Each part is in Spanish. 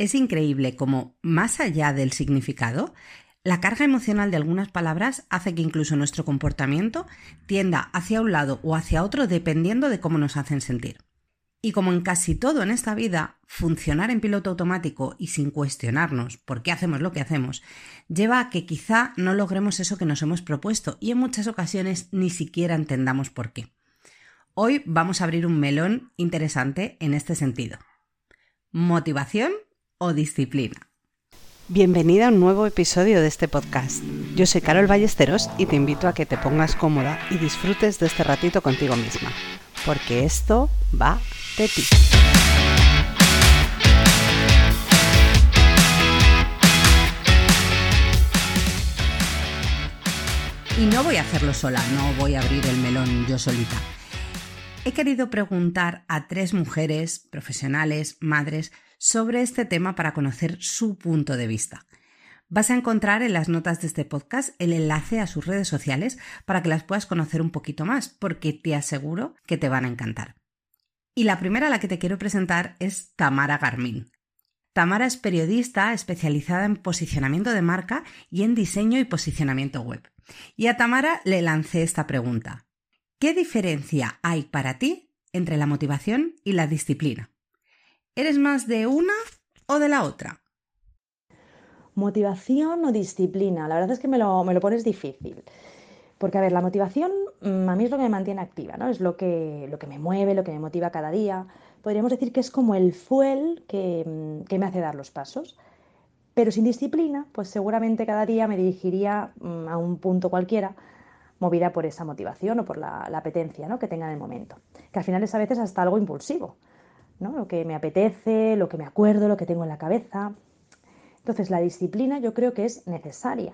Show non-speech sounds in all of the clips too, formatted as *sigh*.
Es increíble cómo, más allá del significado, la carga emocional de algunas palabras hace que incluso nuestro comportamiento tienda hacia un lado o hacia otro dependiendo de cómo nos hacen sentir. Y como en casi todo en esta vida, funcionar en piloto automático y sin cuestionarnos por qué hacemos lo que hacemos, lleva a que quizá no logremos eso que nos hemos propuesto y en muchas ocasiones ni siquiera entendamos por qué. Hoy vamos a abrir un melón interesante en este sentido. Motivación o disciplina. Bienvenida a un nuevo episodio de este podcast. Yo soy Carol Ballesteros y te invito a que te pongas cómoda y disfrutes de este ratito contigo misma, porque esto va de ti. Y no voy a hacerlo sola, no voy a abrir el melón yo solita. He querido preguntar a tres mujeres, profesionales, madres, sobre este tema para conocer su punto de vista. Vas a encontrar en las notas de este podcast el enlace a sus redes sociales para que las puedas conocer un poquito más, porque te aseguro que te van a encantar. Y la primera a la que te quiero presentar es Tamara Garmin. Tamara es periodista especializada en posicionamiento de marca y en diseño y posicionamiento web. Y a Tamara le lancé esta pregunta. ¿Qué diferencia hay para ti entre la motivación y la disciplina? ¿Eres más de una o de la otra? Motivación o disciplina. La verdad es que me lo, pones difícil. Porque, a ver, la motivación mm, a mí es lo que me mantiene activa, ¿no? Es lo que, lo que me mueve, lo que me motiva cada día. Podríamos decir que es como el fuel que, mm, que me hace dar los pasos. Pero sin disciplina, pues seguramente cada día me dirigiría mm, a un punto cualquiera movida por esa motivación o por la, apetencia ¿no? que tenga en el momento. Que al final es a veces hasta algo impulsivo. Lo que me apetece, lo que me acuerdo, lo que tengo en la cabeza. Entonces, la disciplina yo creo que es necesaria,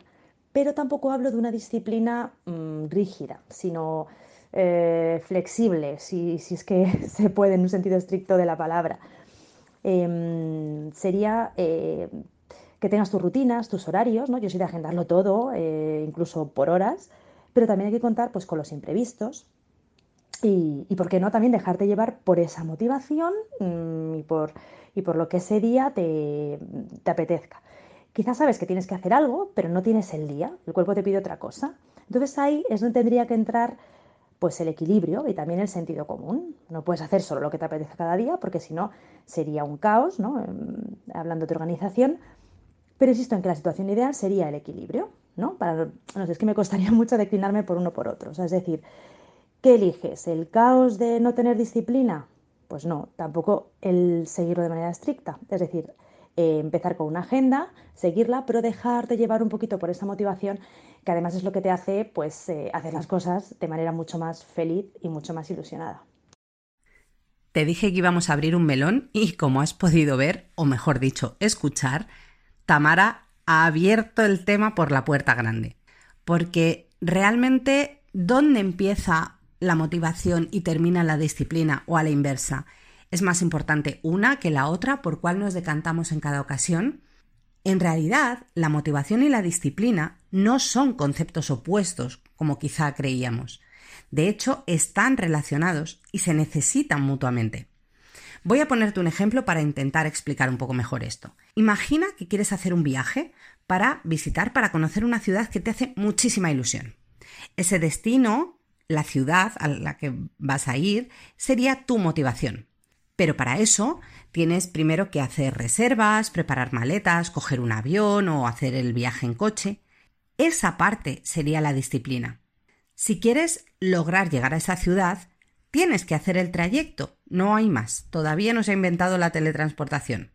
pero tampoco hablo de una disciplina mm, rígida, sino eh, flexible, si, es que *laughs* se puede en un sentido estricto de la palabra. Em, sería eh, que tengas tus rutinas, tus horarios, ¿no? Yo soy de agendarlo todo, eh, incluso por horas, pero también hay que contar pues, con los imprevistos, y, por qué no también dejarte llevar por esa motivación mm, y, por, y por lo que ese día te, apetezca. Quizás sabes que tienes que hacer algo, pero no tienes el día, el cuerpo te pide otra cosa. Entonces ahí es donde tendría que entrar pues el equilibrio y también el sentido común. No puedes hacer solo lo que te apetece cada día, porque si no sería un caos, ¿no? Em, hablando de organización. Pero insisto en que la situación ideal sería el equilibrio, ¿no? Para, no sé, es que me costaría *laughs* mucho declinarme por uno por otro. es decir, ¿Qué eliges? ¿El caos de no tener disciplina? Pues no, tampoco el seguirlo de manera estricta. Es decir, eh, empezar con una agenda, seguirla, pero dejarte llevar un poquito por esa motivación que además es lo que te hace pues eh, hacer las cosas de manera mucho más feliz y mucho más ilusionada. Te dije que íbamos a abrir un melón y como has podido ver, o mejor dicho, escuchar, Tamara ha abierto el tema por la puerta grande. Porque realmente, ¿dónde empieza la motivación y termina la disciplina o a la inversa? ¿Es más importante una que la otra por cuál nos decantamos en cada ocasión? En realidad, la motivación y la disciplina no son conceptos opuestos, como quizá creíamos. De hecho, están relacionados y se necesitan mutuamente. Voy a ponerte un ejemplo para intentar explicar un poco mejor esto. Imagina que quieres hacer un viaje para visitar, para conocer una ciudad que te hace muchísima ilusión. Ese destino la ciudad a la que vas a ir sería tu motivación. Pero para eso tienes primero que hacer reservas, preparar maletas, coger un avión o hacer el viaje en coche. Esa parte sería la disciplina. Si quieres lograr llegar a esa ciudad, tienes que hacer el trayecto, no hay más. Todavía no se ha inventado la teletransportación.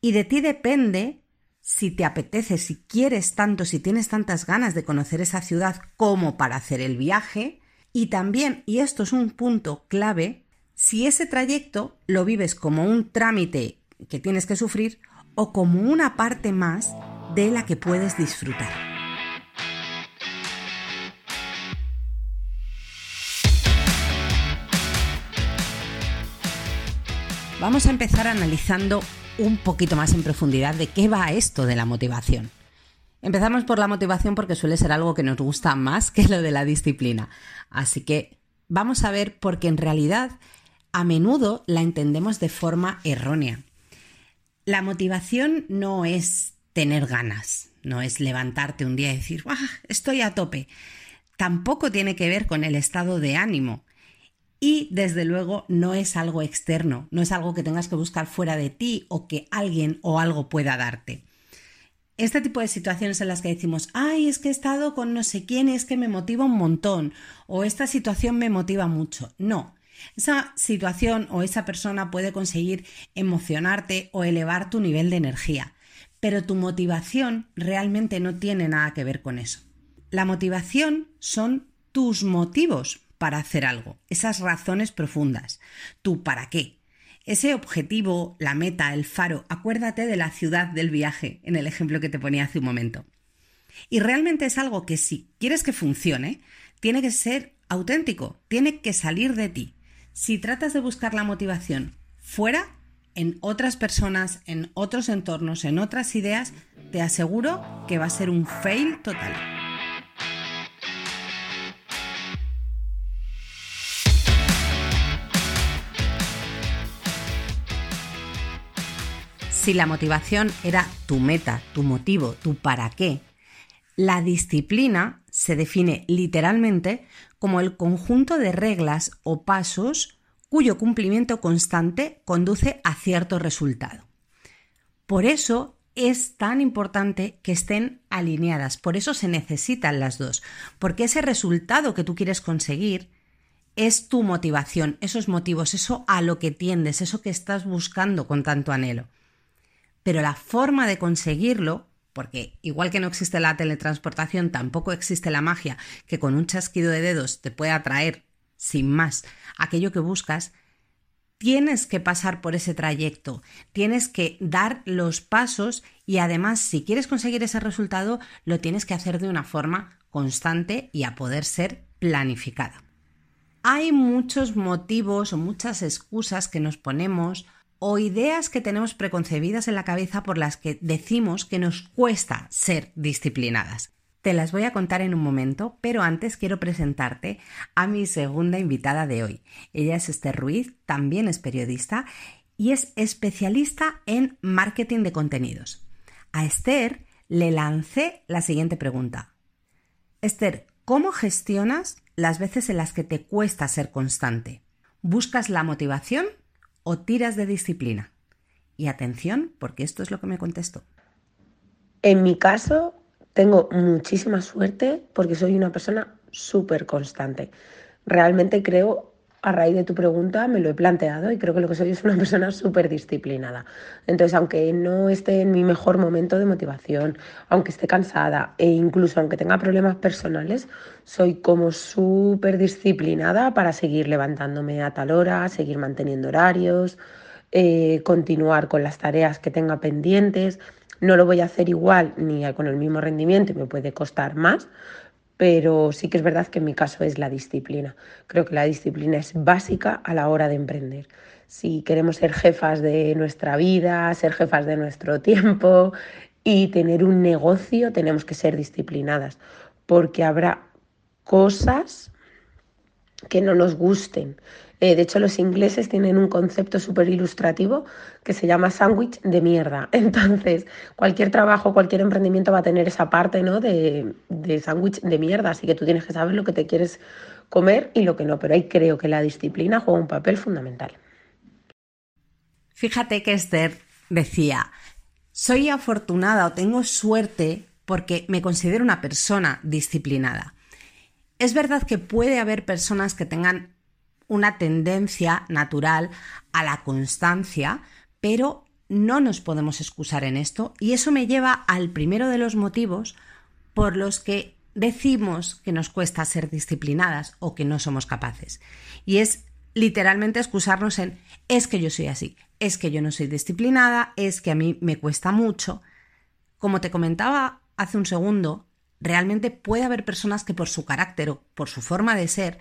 Y de ti depende si te apetece, si quieres tanto, si tienes tantas ganas de conocer esa ciudad como para hacer el viaje, y también, y esto es un punto clave, si ese trayecto lo vives como un trámite que tienes que sufrir o como una parte más de la que puedes disfrutar. Vamos a empezar analizando un poquito más en profundidad de qué va esto de la motivación. Empezamos por la motivación porque suele ser algo que nos gusta más que lo de la disciplina. Así que vamos a ver porque en realidad a menudo la entendemos de forma errónea. La motivación no es tener ganas, no es levantarte un día y decir, ¡ah, estoy a tope! Tampoco tiene que ver con el estado de ánimo. Y desde luego no es algo externo, no es algo que tengas que buscar fuera de ti o que alguien o algo pueda darte. Este tipo de situaciones en las que decimos, ay, es que he estado con no sé quién, es que me motiva un montón, o esta situación me motiva mucho. No, esa situación o esa persona puede conseguir emocionarte o elevar tu nivel de energía, pero tu motivación realmente no tiene nada que ver con eso. La motivación son tus motivos para hacer algo, esas razones profundas, tu para qué. Ese objetivo, la meta, el faro, acuérdate de la ciudad del viaje, en el ejemplo que te ponía hace un momento. Y realmente es algo que si quieres que funcione, tiene que ser auténtico, tiene que salir de ti. Si tratas de buscar la motivación fuera, en otras personas, en otros entornos, en otras ideas, te aseguro que va a ser un fail total. Si la motivación era tu meta, tu motivo, tu para qué, la disciplina se define literalmente como el conjunto de reglas o pasos cuyo cumplimiento constante conduce a cierto resultado. Por eso es tan importante que estén alineadas, por eso se necesitan las dos, porque ese resultado que tú quieres conseguir es tu motivación, esos motivos, eso a lo que tiendes, eso que estás buscando con tanto anhelo. Pero la forma de conseguirlo porque igual que no existe la teletransportación, tampoco existe la magia que con un chasquido de dedos te puede atraer sin más aquello que buscas, tienes que pasar por ese trayecto, tienes que dar los pasos y además si quieres conseguir ese resultado lo tienes que hacer de una forma constante y a poder ser planificada. Hay muchos motivos o muchas excusas que nos ponemos o ideas que tenemos preconcebidas en la cabeza por las que decimos que nos cuesta ser disciplinadas. Te las voy a contar en un momento, pero antes quiero presentarte a mi segunda invitada de hoy. Ella es Esther Ruiz, también es periodista y es especialista en marketing de contenidos. A Esther le lancé la siguiente pregunta. Esther, ¿cómo gestionas las veces en las que te cuesta ser constante? ¿Buscas la motivación o tiras de disciplina? Y atención, porque esto es lo que me contestó. En mi caso, tengo muchísima suerte porque soy una persona súper constante. Realmente creo, a raíz de tu pregunta, me lo he planteado y creo que lo que soy es una *laughs* persona súper disciplinada. Entonces, aunque no esté en mi mejor momento de motivación, aunque esté cansada e incluso aunque tenga problemas personales, soy como súper disciplinada para seguir levantándome a tal hora, seguir manteniendo horarios, eh, continuar con las tareas que tenga pendientes. No lo voy a hacer igual ni con el mismo rendimiento, me puede costar más, pero sí que es verdad que en mi caso es la disciplina. Creo que la disciplina es básica a la hora de emprender. Si queremos ser jefas de nuestra vida, ser jefas de nuestro *laughs* tiempo y tener un negocio, tenemos que ser disciplinadas, porque habrá cosas que no nos gusten. Eh, de hecho, los ingleses tienen un concepto súper ilustrativo que se llama sándwich de mierda. *laughs* Entonces, cualquier trabajo, cualquier emprendimiento va a tener esa parte ¿no? de, de sándwich de mierda. Así que tú tienes que saber lo que te quieres comer y lo que no. Pero ahí creo que la disciplina juega un papel fundamental. Fíjate que Esther decía, soy afortunada o tengo suerte porque me considero una persona disciplinada. Es verdad que puede haber personas que tengan una tendencia natural a la constancia, pero no nos podemos excusar en esto y eso me lleva al primero de los motivos por los que decimos que nos cuesta ser disciplinadas o que no somos capaces. Y es literalmente excusarnos en es que yo soy así, es que yo no soy disciplinada, es que a mí me cuesta mucho. Como te comentaba hace un segundo, realmente puede haber personas que por su carácter o por su forma de ser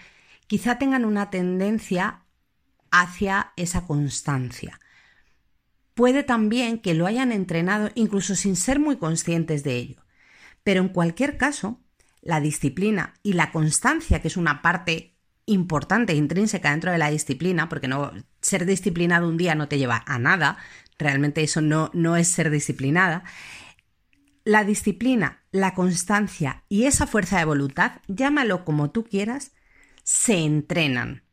quizá tengan una tendencia hacia esa constancia. Puede también que lo hayan entrenado incluso sin ser muy conscientes de ello. Pero en cualquier caso, la disciplina y la constancia, que es una parte importante, intrínseca dentro de la disciplina, porque no ser disciplinado un día no te lleva a nada, realmente eso no, no es ser disciplinada. La disciplina, la constancia y esa fuerza de voluntad, llámalo como tú quieras, se entrenan.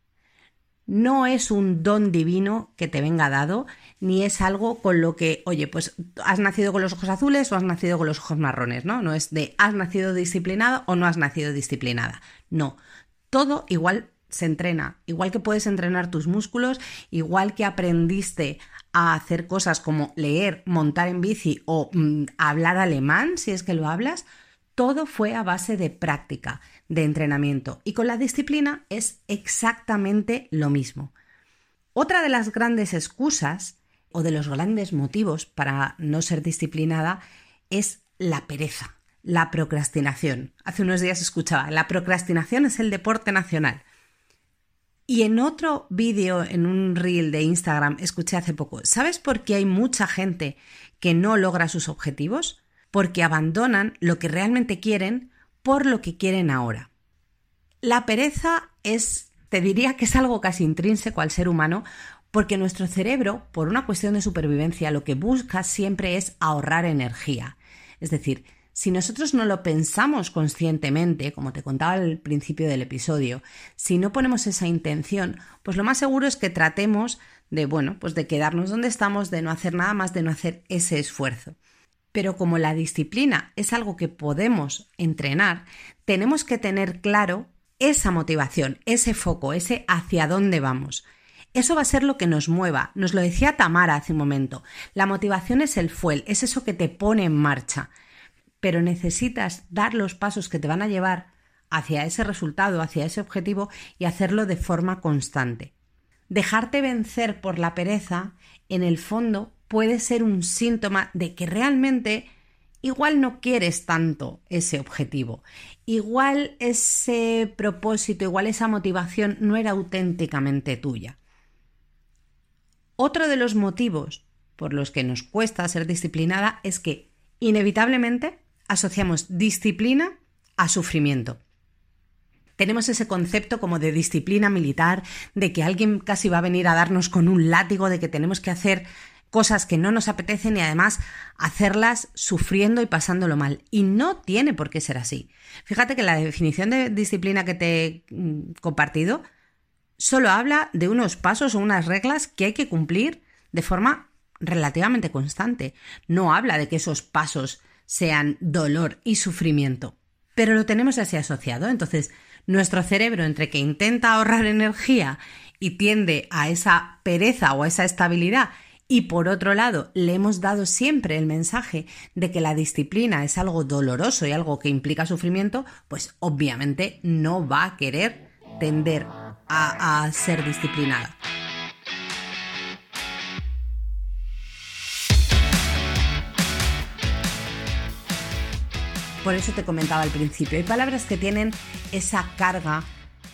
No es un don divino que te venga dado, ni es algo con lo que, oye, pues has nacido con los ojos azules o has nacido con los ojos marrones, ¿no? No es de has nacido disciplinado o no has nacido disciplinada. No, todo igual se entrena, igual que puedes entrenar tus músculos, igual que aprendiste a hacer cosas como leer, montar en bici o mm, hablar alemán, si es que lo hablas, todo fue a base de práctica, de entrenamiento. Y con la disciplina es exactamente lo mismo. Otra de las grandes excusas o de los grandes motivos para no ser disciplinada es la pereza, la procrastinación. Hace unos días escuchaba, la procrastinación es el deporte nacional. Y en otro vídeo, en un reel de Instagram, escuché hace poco, ¿sabes por qué hay mucha gente que no logra sus objetivos? Porque abandonan lo que realmente quieren por lo que quieren ahora. La pereza es, te diría que es algo casi intrínseco al ser humano, porque nuestro cerebro, por una cuestión de supervivencia, lo que busca siempre es ahorrar energía. Es decir, si nosotros no lo pensamos conscientemente, como te contaba al principio del episodio, si no ponemos esa intención, pues lo más seguro es que tratemos de, bueno, pues de quedarnos donde estamos, de no hacer nada más, de no hacer ese esfuerzo. Pero como la disciplina es algo que podemos entrenar, tenemos que tener claro esa motivación, ese foco, ese hacia dónde vamos. Eso va a ser lo que nos mueva. Nos lo decía Tamara hace un momento. La motivación es el fuel, es eso que te pone en marcha pero necesitas dar los pasos que te van a llevar hacia ese resultado, hacia ese objetivo y hacerlo de forma constante. Dejarte vencer por la pereza, en el fondo, puede ser un síntoma de que realmente igual no quieres tanto ese objetivo, igual ese propósito, igual esa motivación no era auténticamente tuya. Otro de los motivos por los que nos cuesta ser disciplinada es que inevitablemente asociamos disciplina a sufrimiento. Tenemos ese concepto como de disciplina militar, de que alguien casi va a venir a darnos con un látigo, de que tenemos que hacer cosas que no nos apetecen y además hacerlas sufriendo y pasándolo mal. Y no tiene por qué ser así. Fíjate que la definición de disciplina que te he mm, compartido solo habla de unos pasos o unas reglas que hay que cumplir de forma relativamente constante. No habla de que esos pasos sean dolor y sufrimiento. Pero lo tenemos así asociado. Entonces, nuestro cerebro, entre que intenta ahorrar energía y tiende a esa pereza o a esa estabilidad, y por otro lado, le hemos dado siempre el mensaje de que la disciplina es algo doloroso y algo que implica sufrimiento, pues obviamente no va a querer tender a, ser disciplinada. Por eso te comentaba al principio. Hay palabras que tienen esa carga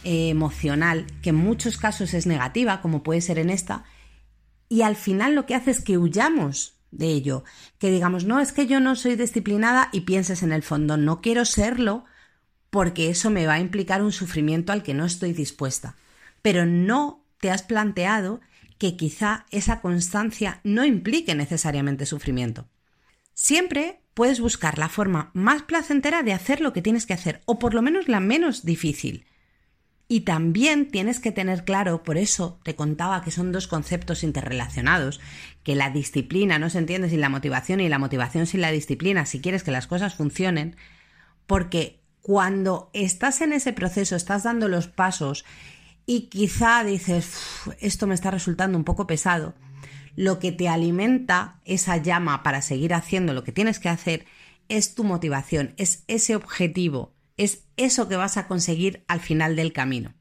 eh, emocional que en muchos casos es negativa, como puede ser en esta, y al final lo que hace es que huyamos de ello, que digamos, no, es que yo no soy disciplinada y pienses en el fondo, no quiero serlo porque eso me va a implicar un sufrimiento al que no estoy dispuesta. Pero no te has planteado que quizá esa constancia no implique necesariamente sufrimiento. Siempre puedes buscar la forma más placentera de hacer lo que tienes que hacer, o por lo menos la menos difícil. Y también tienes que tener claro, por eso te contaba que son dos conceptos interrelacionados, que la disciplina no se entiende sin la motivación y la motivación sin la disciplina, si quieres que las cosas funcionen, porque cuando estás en ese proceso, estás dando los pasos y quizá dices, esto me está resultando un poco pesado, lo que te alimenta esa llama para seguir haciendo lo que tienes que hacer es tu motivación, es ese objetivo, es eso que vas a conseguir al final del camino.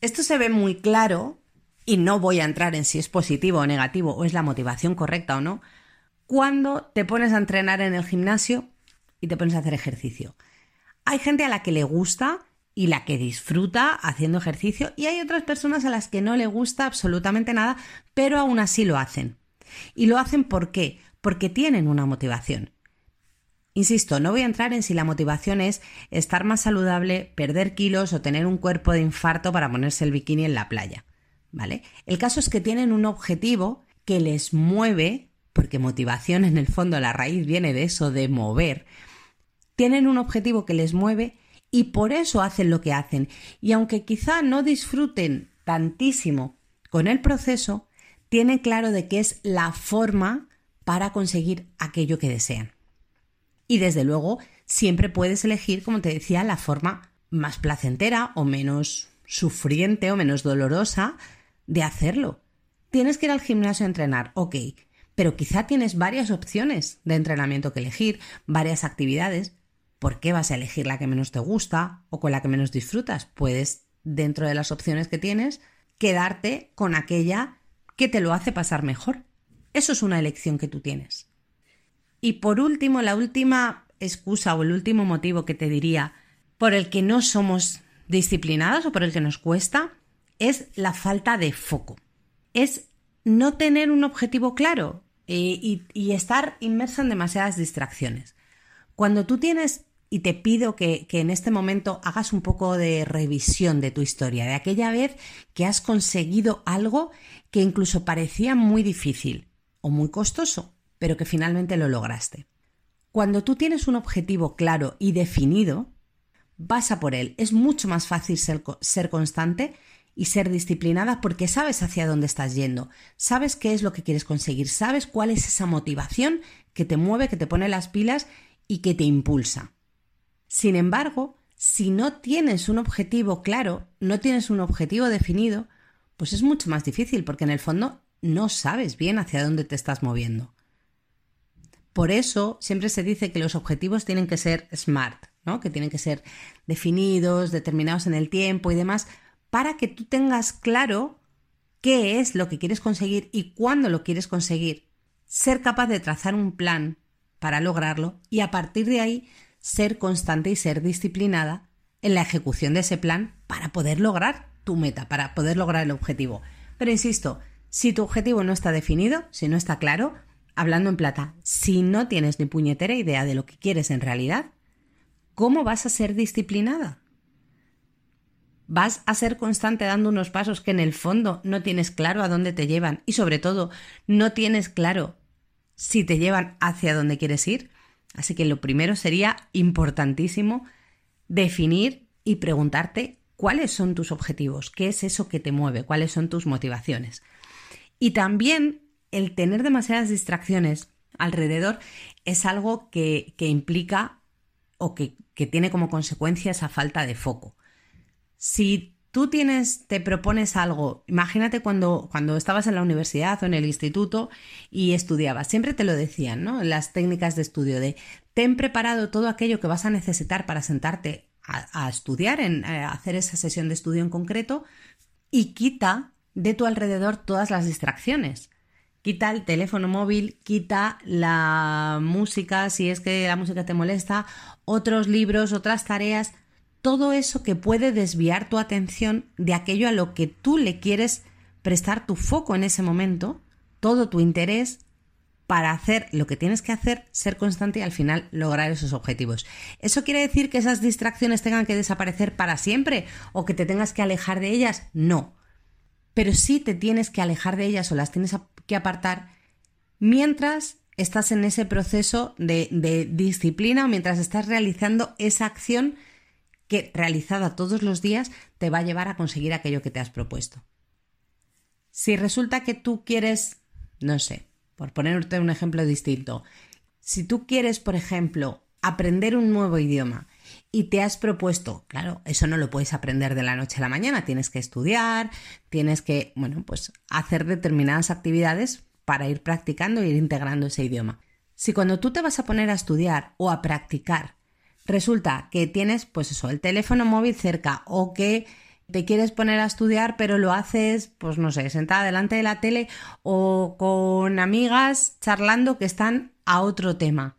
Esto se ve muy claro, y no voy a entrar en si es positivo o negativo o es la motivación correcta o no, cuando te pones a entrenar en el gimnasio y te pones a hacer ejercicio. Hay gente a la que le gusta y la que disfruta haciendo ejercicio y hay otras personas a las que no le gusta absolutamente nada, pero aún así lo hacen. Y lo hacen ¿por qué? Porque tienen una motivación. Insisto, no voy a entrar en si la motivación es estar más saludable, perder kilos o tener un cuerpo de infarto para ponerse el bikini en la playa. ¿vale? El caso es que tienen un objetivo que les mueve, porque motivación en el fondo, la raíz viene de eso, de mover. Tienen un objetivo que les mueve y por eso hacen lo que hacen. Y aunque quizá no disfruten tantísimo con el proceso, tienen claro de que es la forma para conseguir aquello que desean. Y desde luego, siempre puedes elegir, como te decía, la forma más placentera o menos sufriente o menos dolorosa de hacerlo. Tienes que ir al gimnasio a entrenar, ok, pero quizá tienes varias opciones de entrenamiento que elegir, varias actividades. ¿Por qué vas a elegir la que menos te gusta o con la que menos disfrutas? Puedes, dentro de las opciones que tienes, quedarte con aquella que te lo hace pasar mejor. Eso es una elección que tú tienes. Y por último, la última excusa o el último motivo que te diría por el que no somos disciplinadas o por el que nos cuesta es la falta de foco. Es no tener un objetivo claro eh, y, estar inmerso en demasiadas distracciones. Cuando tú tienes, y te pido que en este momento hagas un poco de revisión de tu historia, de aquella vez que has conseguido algo que incluso parecía muy difícil o muy costoso, pero que finalmente lo lograste. Cuando tú tienes un objetivo claro y definido, vas a por él. Es mucho más fácil ser, constante y ser disciplinada porque sabes hacia dónde estás yendo, sabes qué es lo que quieres conseguir, sabes cuál es esa motivación que te mueve, que te pone las pilas y que te impulsa. Sin embargo, si no tienes un objetivo claro, no tienes un objetivo definido, pues es mucho más difícil porque en el fondo no sabes bien hacia dónde te estás moviendo. Por eso siempre se dice que los objetivos tienen que ser smart, ¿no? Que tienen que ser definidos, determinados en el tiempo y demás, para que tú tengas claro qué es lo que quieres conseguir y cuándo lo quieres conseguir. Ser capaz de trazar un plan para lograrlo y a partir de ahí ser constante y ser disciplinada en la ejecución de ese plan para poder lograr tu meta, para poder lograr el objetivo. Pero insisto, si tu objetivo no está definido, si no está claro, hablando en plata, si no tienes ni puñetera idea de lo que quieres en realidad, ¿cómo vas a ser disciplinada? vas a ser constante dando unos pasos que en el fondo no tienes claro a dónde te llevan y sobre todo no tienes claro si te llevan hacia dónde quieres ir. Así que lo primero sería importantísimo definir y preguntarte cuáles son tus objetivos, qué es eso que te mueve, cuáles son tus motivaciones. Y también el tener demasiadas distracciones alrededor es algo que, implica o que, que tiene como consecuencia esa falta de foco. Si tú tienes, te propones algo, imagínate cuando, cuando estabas en la universidad o en el instituto y estudiabas, siempre te lo decían, ¿no? Las técnicas de estudio de ten preparado todo aquello que vas a necesitar para sentarte a, estudiar, en, a hacer esa sesión de estudio en concreto y quita de tu alrededor todas las distracciones. Quita el teléfono móvil, quita la música, si es que la música te molesta, otros libros, otras tareas, todo eso que puede desviar tu atención de aquello a lo que tú le quieres prestar tu foco en ese momento, todo tu interés para hacer lo que tienes que hacer, ser constante y al final lograr esos objetivos. ¿Eso quiere decir que esas distracciones tengan que desaparecer para siempre o que te tengas que alejar de ellas? No. Pero sí te tienes que alejar de ellas o las tienes que apartar mientras estás en ese proceso de, de disciplina o mientras estás realizando esa acción que realizada todos los días te va a llevar a conseguir aquello que te has propuesto. Si resulta que tú quieres, no sé, por ponerte un ejemplo distinto, si tú quieres, por ejemplo, aprender un nuevo idioma y te has propuesto, claro, eso no lo puedes aprender de la noche a la mañana, tienes que estudiar, tienes que, bueno, pues hacer determinadas actividades para ir practicando e ir integrando ese idioma. Si cuando tú te vas a poner a estudiar o a practicar resulta que tienes, pues eso, el teléfono móvil cerca o que te quieres poner a estudiar, pero lo haces, pues no sé, sentada delante de la tele o con amigas charlando que están a otro tema.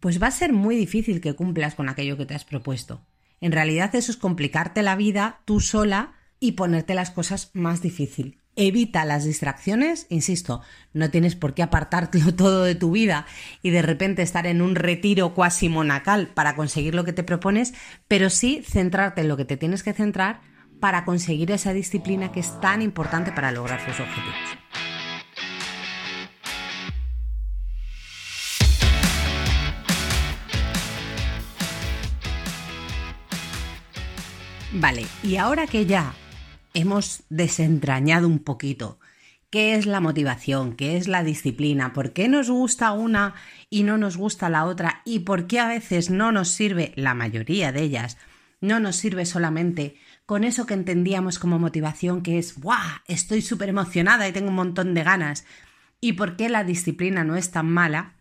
Pues va a ser muy difícil que cumplas con aquello que te has propuesto. En realidad eso es complicarte la vida tú sola y ponerte las cosas más difícil evita las distracciones, insisto, no tienes por qué apartártelo *laughs* todo de tu vida y de repente estar en un retiro cuasi monacal para conseguir lo que te propones, pero sí centrarte en lo que te tienes que centrar para conseguir esa disciplina que es tan importante para lograr sus objetivos. Vale, y ahora que ya hemos desentrañado un poquito qué es la motivación, qué es la disciplina, por qué nos gusta una y no nos gusta la otra y por qué a veces no nos sirve, la mayoría de ellas, no nos sirve solamente con eso que entendíamos como motivación, que es, ¡guau! Estoy súper emocionada y tengo un montón de ganas. ¿Y por qué la disciplina no es tan mala?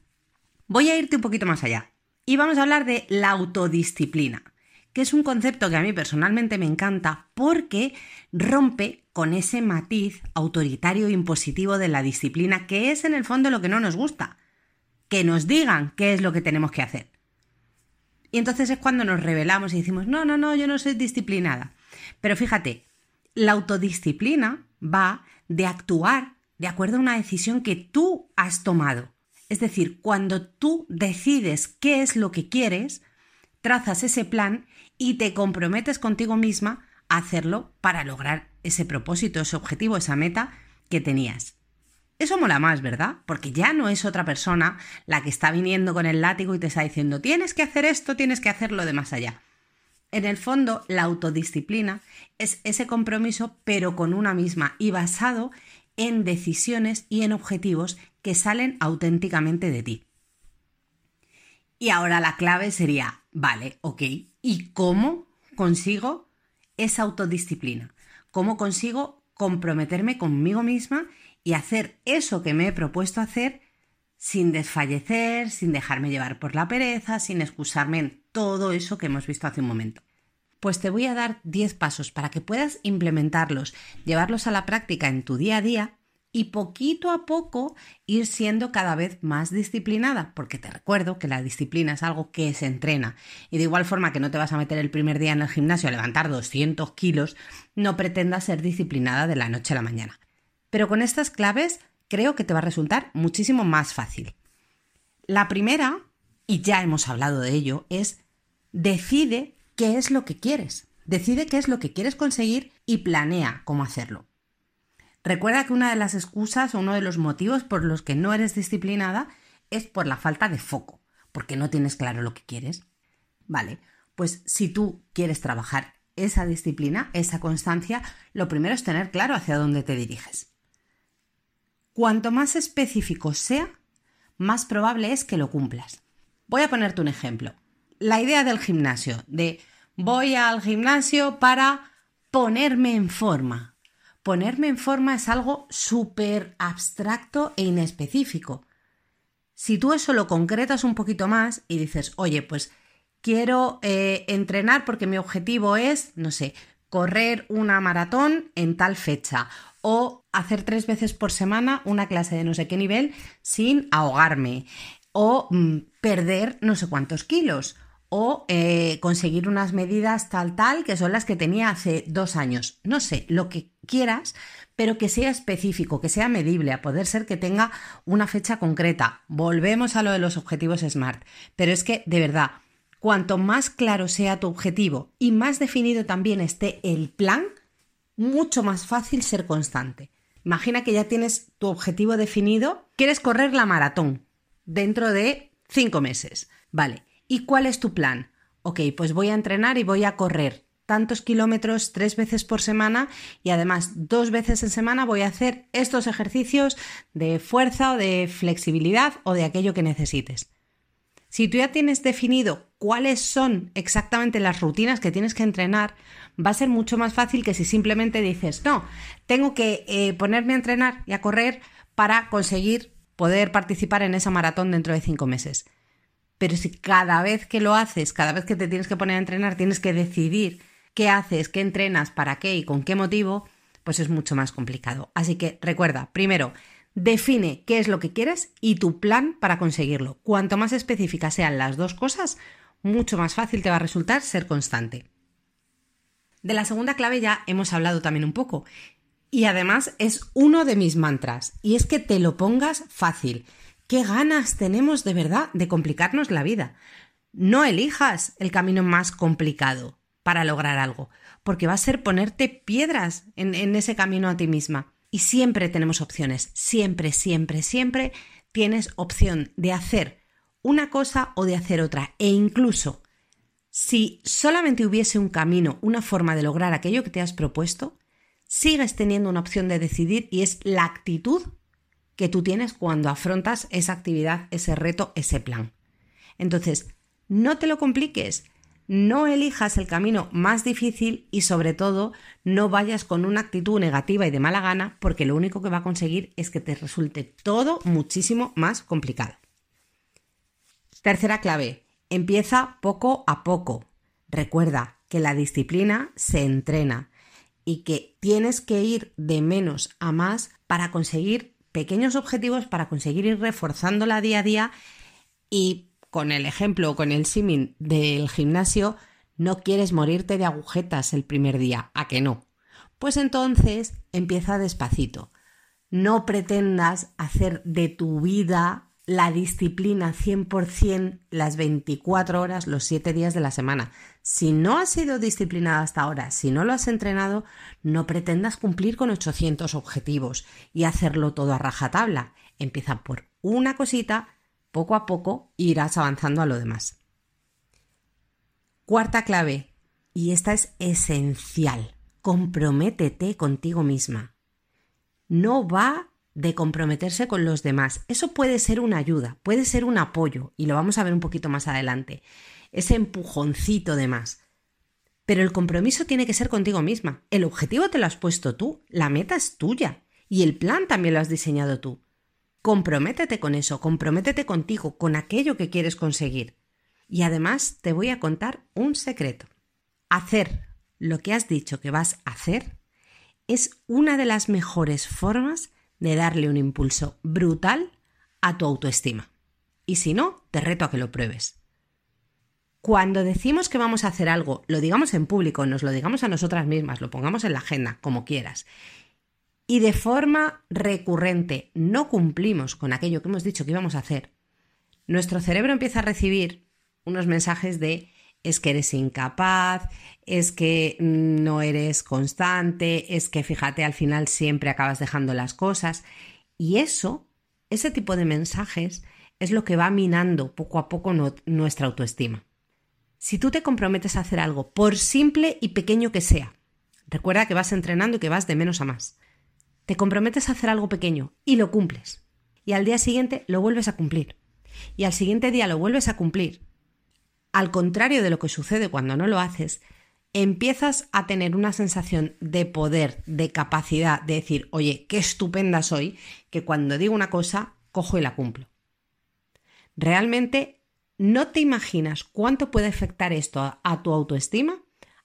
Voy a irte un poquito más allá. Y vamos a hablar de la autodisciplina que es un concepto que a mí personalmente me encanta porque rompe con ese matiz autoritario e impositivo de la disciplina, que es en el fondo lo que no nos gusta. Que nos digan qué es lo que tenemos que hacer. Y entonces es cuando nos revelamos y decimos, no, no, no, yo no soy disciplinada. Pero fíjate, la autodisciplina va de actuar de acuerdo a una decisión que tú has tomado. Es decir, cuando tú decides qué es lo que quieres, trazas ese plan y te comprometes contigo misma a hacerlo para lograr ese propósito, ese objetivo, esa meta que tenías. Eso mola más, ¿verdad? Porque ya no es otra persona la que está viniendo con el látigo y te está diciendo tienes que hacer esto, tienes que hacerlo de más allá. En el fondo, la autodisciplina es ese compromiso, pero con una misma y basado en decisiones y en objetivos que salen auténticamente de ti. Y ahora la clave sería, vale, ok, ¿y cómo consigo esa autodisciplina? ¿Cómo consigo comprometerme conmigo misma y hacer eso que me he propuesto hacer sin desfallecer, sin dejarme llevar por la pereza, sin excusarme en todo eso que hemos visto hace un momento? Pues te voy a dar 10 pasos para que puedas implementarlos, llevarlos a la práctica en tu día a día y poquito a poco ir siendo cada vez más disciplinada, porque te recuerdo que la disciplina es algo que se entrena y de igual forma que no te vas a meter el primer día en el gimnasio a levantar 200 kilos, no pretendas ser disciplinada de la noche a la mañana. Pero con estas claves creo que te va a resultar muchísimo más fácil. La primera, y ya hemos hablado de ello, es decide qué es lo que quieres. Decide qué es lo que quieres conseguir y planea cómo hacerlo. Recuerda que una de las excusas o uno de los motivos por los que no eres disciplinada es por la falta de foco, porque no tienes claro lo que quieres. Vale, pues si tú quieres trabajar esa disciplina, esa constancia, lo primero es tener claro hacia dónde te diriges. Cuanto más específico sea, más probable es que lo cumplas. Voy a ponerte un ejemplo. La idea del gimnasio, de voy al gimnasio para ponerme en forma ponerme en forma es algo súper abstracto e inespecífico. Si tú eso lo concretas un poquito más y dices, oye, pues quiero eh, entrenar porque mi objetivo es, no sé, correr una maratón en tal fecha o hacer tres veces por semana una clase de no sé qué nivel sin ahogarme o mm, perder no sé cuántos kilos o eh, conseguir unas medidas tal tal que son las que tenía hace dos años. No sé, lo que quieras, pero que sea específico, que sea medible, a poder ser que tenga una fecha concreta. Volvemos a lo de los objetivos SMART, pero es que, de verdad, cuanto más claro sea tu objetivo y más definido también esté el plan, mucho más fácil ser constante. Imagina que ya tienes tu objetivo definido, quieres correr la maratón dentro de cinco meses. Vale, ¿Y cuál es tu plan? Ok, pues voy a entrenar y voy a correr tantos kilómetros tres veces por semana y además dos veces en semana voy a hacer estos ejercicios de fuerza o de flexibilidad o de aquello que necesites. Si tú ya tienes definido cuáles son exactamente las rutinas que tienes que entrenar, va a ser mucho más fácil que si simplemente dices, no, tengo que eh, ponerme a entrenar y a correr para conseguir poder participar en esa maratón dentro de cinco meses. Pero si cada vez que lo haces, cada vez que te tienes que poner a entrenar, tienes que decidir qué haces, qué entrenas, para qué y con qué motivo, pues es mucho más complicado. Así que recuerda, primero, define qué es lo que quieres y tu plan para conseguirlo. Cuanto más específicas sean las dos cosas, mucho más fácil te va a resultar ser constante. De la segunda clave ya hemos hablado también un poco. Y además es uno de mis mantras. Y es que te lo pongas fácil. ¿Qué ganas tenemos de verdad de complicarnos la vida? No elijas el camino más complicado para lograr algo, porque va a ser ponerte piedras en, en ese camino a ti misma. Y siempre tenemos opciones, siempre, siempre, siempre tienes opción de hacer una cosa o de hacer otra. E incluso si solamente hubiese un camino, una forma de lograr aquello que te has propuesto, sigues teniendo una opción de decidir y es la actitud que tú tienes cuando afrontas esa actividad, ese reto, ese plan. Entonces, no te lo compliques, no elijas el camino más difícil y sobre todo no vayas con una actitud negativa y de mala gana porque lo único que va a conseguir es que te resulte todo muchísimo más complicado. Tercera clave, empieza poco a poco. Recuerda que la disciplina se entrena y que tienes que ir de menos a más para conseguir pequeños objetivos, para conseguir ir reforzándola día a día y con el ejemplo, con el símil del gimnasio, no quieres morirte de agujetas el primer día, ¿a que no? Pues entonces empieza despacito. No pretendas hacer de tu vida la disciplina 100% las 24 horas, los 7 días de la semana. Si no has sido disciplinada hasta ahora, si no lo has entrenado, no pretendas cumplir con 800 objetivos y hacerlo todo a rajatabla. Empieza por una cosita, poco a poco irás avanzando a lo demás. Cuarta clave, y esta es esencial, comprométete contigo misma. No va de comprometerse con los demás. Eso puede ser una ayuda, puede ser un apoyo, y lo vamos a ver un poquito más adelante, ese empujoncito de más. Pero el compromiso tiene que ser contigo misma. El objetivo te lo has puesto tú, la meta es tuya, y el plan también lo has diseñado tú. Comprométete con eso, comprométete contigo, con aquello que quieres conseguir. Y además te voy a contar un secreto. Hacer lo que has dicho que vas a hacer es una de las mejores formas de darle un impulso brutal a tu autoestima. Y si no, te reto a que lo pruebes. Cuando decimos que vamos a hacer algo, lo digamos en público, nos lo digamos a nosotras mismas, lo pongamos en la agenda, como quieras, y de forma recurrente no cumplimos con aquello que hemos dicho que íbamos a hacer, nuestro cerebro empieza a recibir unos mensajes de es que eres incapaz, es que no eres constante, es que fíjate, al final siempre acabas dejando las cosas. Y eso, ese tipo de mensajes, es lo que va minando poco a poco nuestra autoestima. Si tú te comprometes a hacer algo, por simple y pequeño que sea, recuerda que vas entrenando y que vas de menos a más, te comprometes a hacer algo pequeño y lo cumples. Y al día siguiente lo vuelves a cumplir. Y al siguiente día lo vuelves a cumplir al contrario de lo que sucede cuando no lo haces, empiezas a tener una sensación de poder, de capacidad, de decir, oye, qué estupenda soy, que cuando digo una cosa, cojo y la cumplo. Realmente no te imaginas cuánto puede afectar esto a, tu autoestima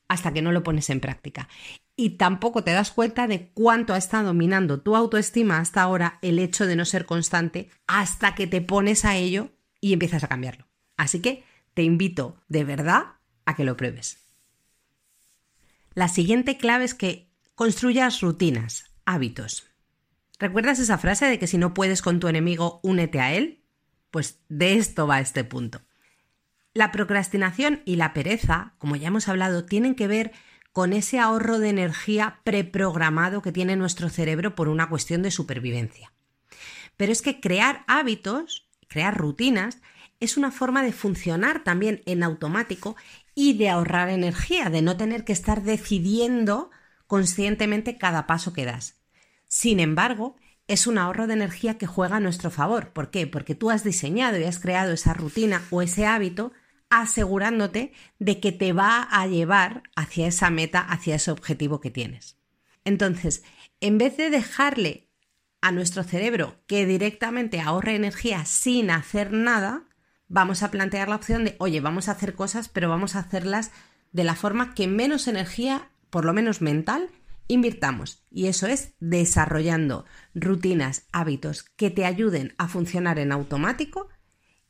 hasta que no lo pones en práctica. Y tampoco te das cuenta de cuánto ha estado minando tu autoestima hasta ahora el hecho de no ser constante hasta que te pones a ello y empiezas a cambiarlo. Así que te invito de verdad a que lo pruebes. La siguiente clave es que construyas rutinas, hábitos. ¿Recuerdas esa frase de que si no puedes con tu enemigo, únete a él? Pues de esto va este punto. La procrastinación y la pereza, como ya hemos hablado, tienen que ver con ese ahorro de energía preprogramado que tiene nuestro cerebro por una cuestión de supervivencia. Pero es que crear hábitos, crear rutinas, es una forma de funcionar también en automático y de ahorrar energía, de no tener que estar decidiendo conscientemente cada paso que das. Sin embargo, es un ahorro de energía que juega a nuestro favor. ¿Por qué? Porque tú has diseñado y has creado esa rutina o ese hábito asegurándote de que te va a llevar hacia esa meta, hacia ese objetivo que tienes. Entonces, en vez de dejarle a nuestro cerebro que directamente ahorre energía sin hacer nada, vamos a plantear la opción de, oye, vamos a hacer cosas, pero vamos a hacerlas de la forma que menos energía, por lo menos mental, invirtamos. Y eso es desarrollando rutinas, hábitos que te ayuden a funcionar en automático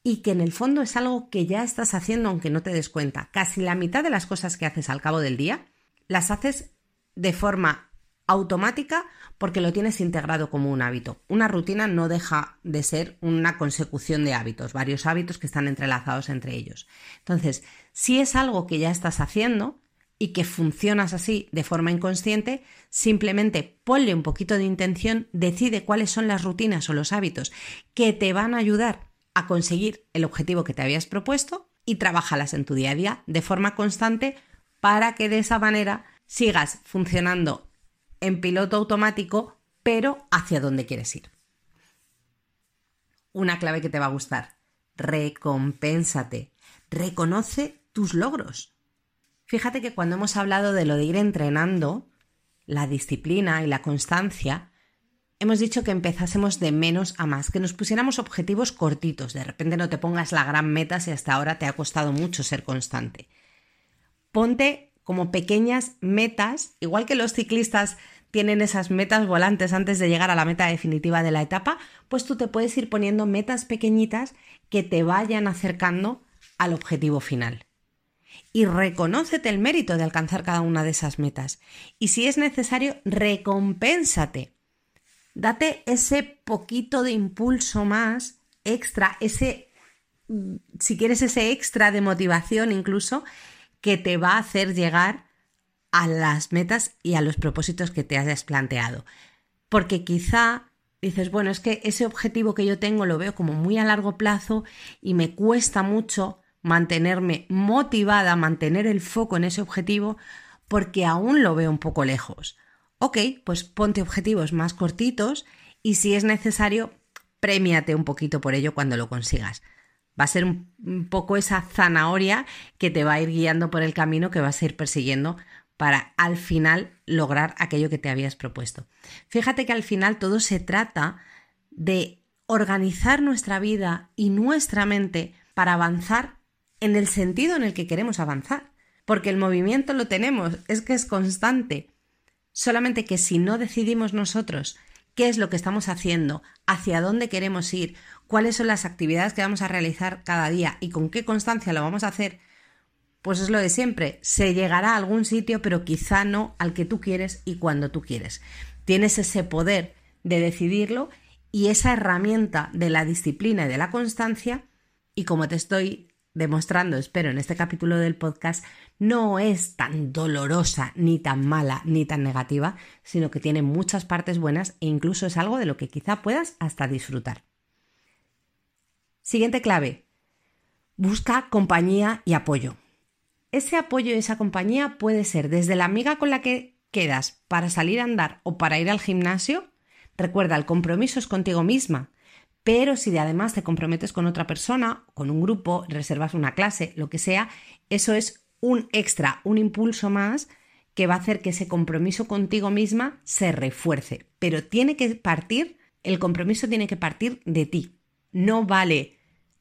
y que en el fondo es algo que ya estás haciendo aunque no te des cuenta. Casi la mitad de las cosas que haces al cabo del día las haces de forma automática porque lo tienes integrado como un hábito. Una rutina no deja de ser una consecución de hábitos, varios hábitos que están entrelazados entre ellos. Entonces, si es algo que ya estás haciendo y que funcionas así de forma inconsciente, simplemente ponle un poquito de intención, decide cuáles son las rutinas o los hábitos que te van a ayudar a conseguir el objetivo que te habías propuesto y trabajalas en tu día a día de forma constante para que de esa manera sigas funcionando en piloto automático, pero hacia dónde quieres ir. Una clave que te va a gustar. Recompénsate. Reconoce tus logros. Fíjate que cuando hemos hablado de lo de ir entrenando, la disciplina y la constancia, hemos dicho que empezásemos de menos a más, que nos pusiéramos objetivos cortitos. De repente no te pongas la gran meta si hasta ahora te ha costado mucho ser constante. Ponte como pequeñas metas, igual que los ciclistas tienen esas metas volantes antes de llegar a la meta definitiva de la etapa, pues tú te puedes ir poniendo metas pequeñitas que te vayan acercando al objetivo final. Y reconócete el mérito de alcanzar cada una de esas metas. Y si es necesario, recompénsate date ese poquito de impulso más extra, ese, si quieres, ese extra de motivación incluso, que te va a hacer llegar a las metas y a los propósitos que te hayas planteado. Porque quizá dices, bueno, es que ese objetivo que yo tengo lo veo como muy a largo plazo y me cuesta mucho mantenerme motivada, mantener el foco en ese objetivo, porque aún lo veo un poco lejos. Ok, pues ponte objetivos más cortitos y si es necesario, premiate un poquito por ello cuando lo consigas. Va a ser un, poco esa zanahoria que te va a ir guiando por el camino que vas a ir persiguiendo para al final lograr aquello que te habías propuesto. Fíjate que al final todo se trata de organizar nuestra vida y nuestra mente para avanzar en el sentido en el que queremos avanzar. Porque el movimiento lo tenemos, es que es constante. Solamente que si no decidimos nosotros qué es lo que estamos haciendo, hacia dónde queremos ir, cuáles son las actividades que vamos a realizar cada día y con qué constancia lo vamos a hacer, pues es lo de siempre, se llegará a algún sitio, pero quizá no al que tú quieres y cuando tú quieres. Tienes ese poder de decidirlo y esa herramienta de la disciplina y de la constancia, y como te estoy demostrando, espero, en este capítulo del podcast, no es tan dolorosa, ni tan mala, ni tan negativa, sino que tiene muchas partes buenas e incluso es algo de lo que quizá puedas hasta disfrutar. Siguiente clave. Busca compañía y apoyo. Ese apoyo y esa compañía puede ser desde la amiga con la que quedas para salir a andar o para ir al gimnasio. Recuerda, el compromiso es contigo misma. Pero si además te comprometes con otra persona, con un grupo, reservas una clase, lo que sea, eso es un extra, un impulso más que va a hacer que ese compromiso contigo misma se refuerce. Pero tiene que partir, el compromiso tiene que partir de ti. No vale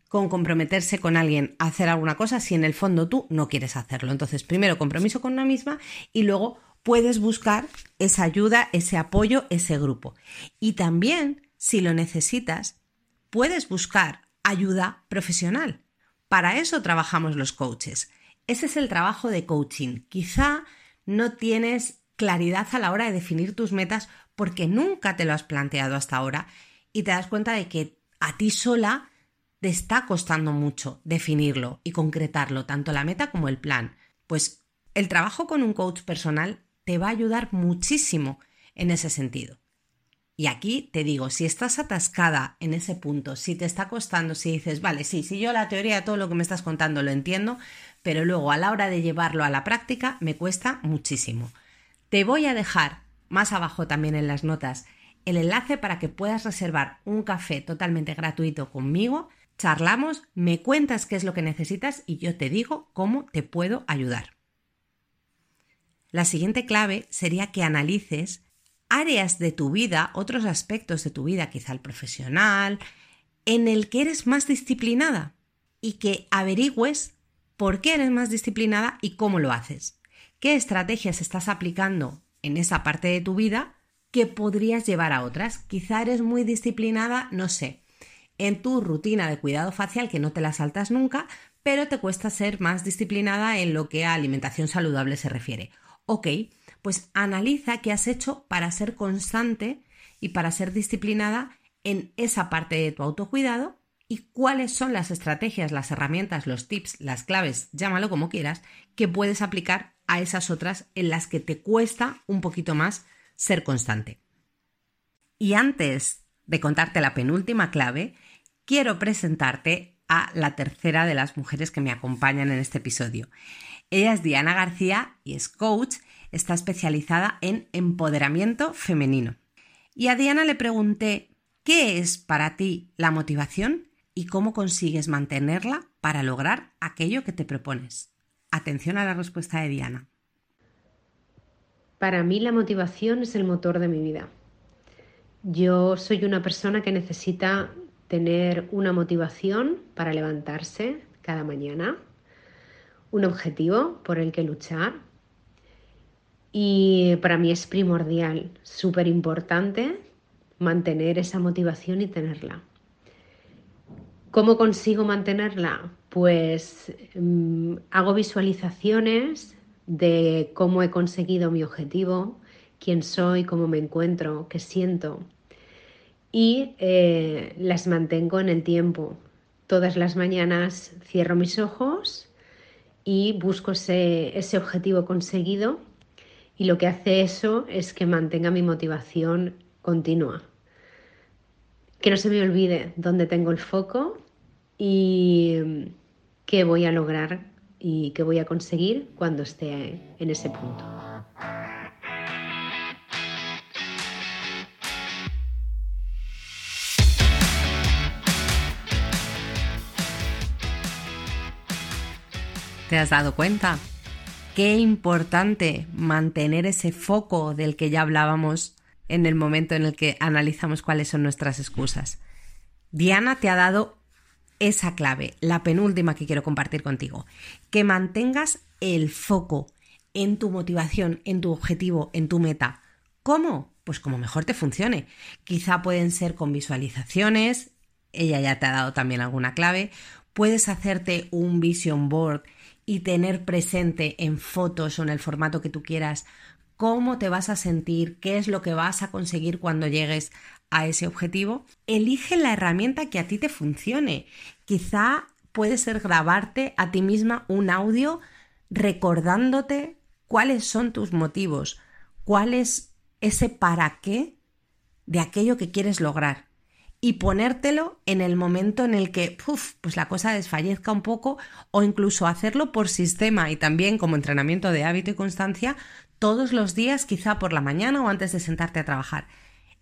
con comprometerse con alguien a hacer alguna cosa si en el fondo tú no quieres hacerlo. Entonces, primero compromiso con una misma y luego puedes buscar esa ayuda, ese apoyo, ese grupo. Y también, si lo necesitas, puedes buscar ayuda profesional. Para eso trabajamos los coaches. Ese es el trabajo de coaching. Quizá no tienes claridad a la hora de definir tus metas porque nunca te lo has planteado hasta ahora y te das cuenta de que a ti sola te está costando mucho definirlo y concretarlo, tanto la meta como el plan. Pues el trabajo con un coach personal te va a ayudar muchísimo en ese sentido. Y aquí te digo, si estás atascada en ese punto, si te está costando, si dices, vale, sí, si yo la teoría todo lo que me estás contando lo entiendo, pero luego a la hora de llevarlo a la práctica me cuesta muchísimo. Te voy a dejar más abajo también en las notas el enlace para que puedas reservar un café totalmente gratuito conmigo, charlamos, me cuentas qué es lo que necesitas y yo te digo cómo te puedo ayudar. La siguiente clave sería que analices áreas de tu vida, otros aspectos de tu vida, quizá el profesional, en el que eres más disciplinada y que averigües por qué eres más disciplinada y cómo lo haces. ¿Qué estrategias estás aplicando en esa parte de tu vida que podrías llevar a otras? Quizá eres muy disciplinada, no sé, en tu rutina de cuidado facial que no te la saltas nunca, pero te cuesta ser más disciplinada en lo que a alimentación saludable se refiere. Ok, pues analiza qué has hecho para ser constante y para ser disciplinada en esa parte de tu autocuidado y cuáles son las estrategias, las herramientas, los tips, las claves, llámalo como quieras, que puedes aplicar a esas otras en las que te cuesta un poquito más ser constante. Y antes de contarte la penúltima clave, quiero presentarte a la tercera de las mujeres que me acompañan en este episodio. Ella es Diana García y es coach, está especializada en empoderamiento femenino. Y a Diana le pregunté, ¿qué es para ti la motivación y cómo consigues mantenerla para lograr aquello que te propones? Atención a la respuesta de Diana. Para mí la motivación es el motor de mi vida. Yo soy una persona que necesita tener una motivación para levantarse cada mañana, un objetivo por el que luchar. Y para mí es primordial, súper importante mantener esa motivación y tenerla. ¿Cómo consigo mantenerla? Pues mm, hago visualizaciones de cómo he conseguido mi objetivo, quién soy, cómo me encuentro, qué siento. Y eh, las mantengo en el tiempo. Todas las mañanas cierro mis ojos y busco ese, ese objetivo conseguido y lo que hace eso es que mantenga mi motivación continua. Que no se me olvide dónde tengo el foco y qué voy a lograr y qué voy a conseguir cuando esté en ese punto. ¿Te has dado cuenta? Qué importante mantener ese foco del que ya hablábamos en el momento en el que analizamos cuáles son nuestras excusas. Diana te ha dado esa clave, la penúltima que quiero compartir contigo, que mantengas el foco en tu motivación, en tu objetivo, en tu meta. ¿Cómo? Pues como mejor te funcione. Quizá pueden ser con visualizaciones, ella ya te ha dado también alguna clave, puedes hacerte un vision board y tener presente en fotos o en el formato que tú quieras cómo te vas a sentir, qué es lo que vas a conseguir cuando llegues a ese objetivo, elige la herramienta que a ti te funcione. Quizá puede ser grabarte a ti misma un audio recordándote cuáles son tus motivos, cuál es ese para qué de aquello que quieres lograr y ponértelo en el momento en el que pues la cosa desfallezca un poco o incluso hacerlo por sistema y también como entrenamiento de hábito y constancia todos los días, quizá por la mañana o antes de sentarte a trabajar.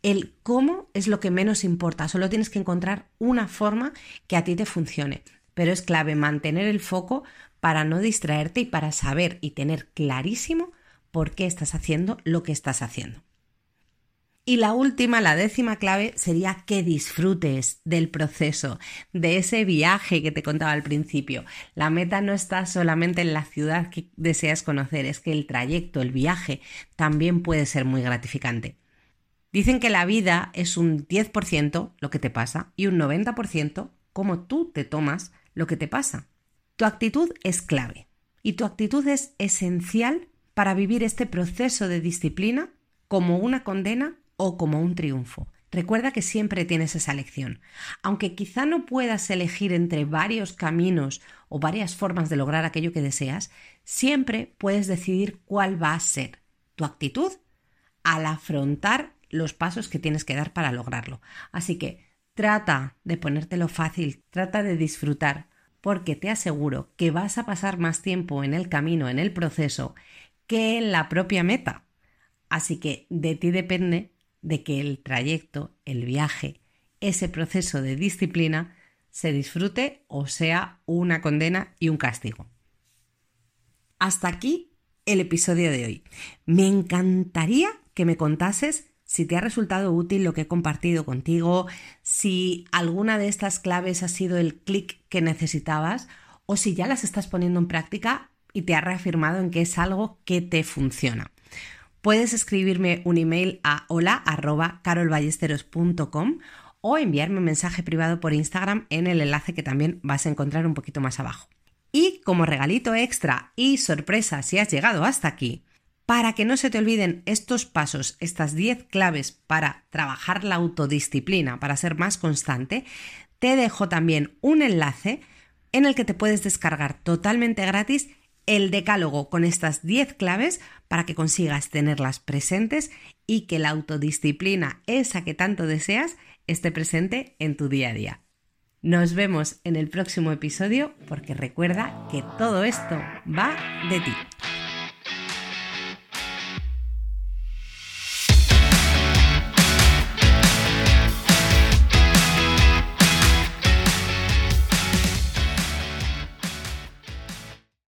El cómo es lo que menos importa, solo tienes que encontrar una forma que a ti te funcione. Pero es clave mantener el foco para no distraerte y para saber y tener clarísimo por qué estás haciendo lo que estás haciendo. Y la última, la décima clave, sería que disfrutes del proceso, de ese viaje que te contaba al principio. La meta no está solamente en la ciudad que deseas conocer, es que el trayecto, el viaje, también puede ser muy gratificante. Dicen que la vida es un 10% lo que te pasa y un 90% cómo tú te tomas lo que te pasa. Tu actitud es clave y tu actitud es esencial para vivir este proceso de disciplina como una condena o como un triunfo. Recuerda que siempre tienes esa lección. Aunque quizá no puedas elegir entre varios caminos o varias formas de lograr aquello que deseas, siempre puedes decidir cuál va a ser tu actitud al afrontar los pasos que tienes que dar para lograrlo. Así que trata de ponértelo fácil, trata de disfrutar, porque te aseguro que vas a pasar más tiempo en el camino, en el proceso, que en la propia meta. Así que de ti depende de que el trayecto, el viaje, ese proceso de disciplina se disfrute o sea una condena y un castigo. Hasta aquí el episodio de hoy. Me encantaría que me contases si te ha resultado útil lo que he compartido contigo, si alguna de estas claves ha sido el clic que necesitabas o si ya las estás poniendo en práctica y te ha reafirmado en que es algo que te funciona. Puedes escribirme un email a hola@carolballesteros.com o enviarme un mensaje privado por Instagram en el enlace que también vas a encontrar un poquito más abajo. Y como regalito extra y sorpresa si has llegado hasta aquí, Para que no se te olviden estos pasos, estas 10 claves para trabajar la autodisciplina, para ser más constante, te dejo también un enlace en el que te puedes descargar totalmente gratis el decálogo con estas 10 claves para que consigas tenerlas presentes y que la autodisciplina, esa que tanto deseas, esté presente en tu día a día. Nos vemos en el próximo episodio porque recuerda que todo esto va de ti.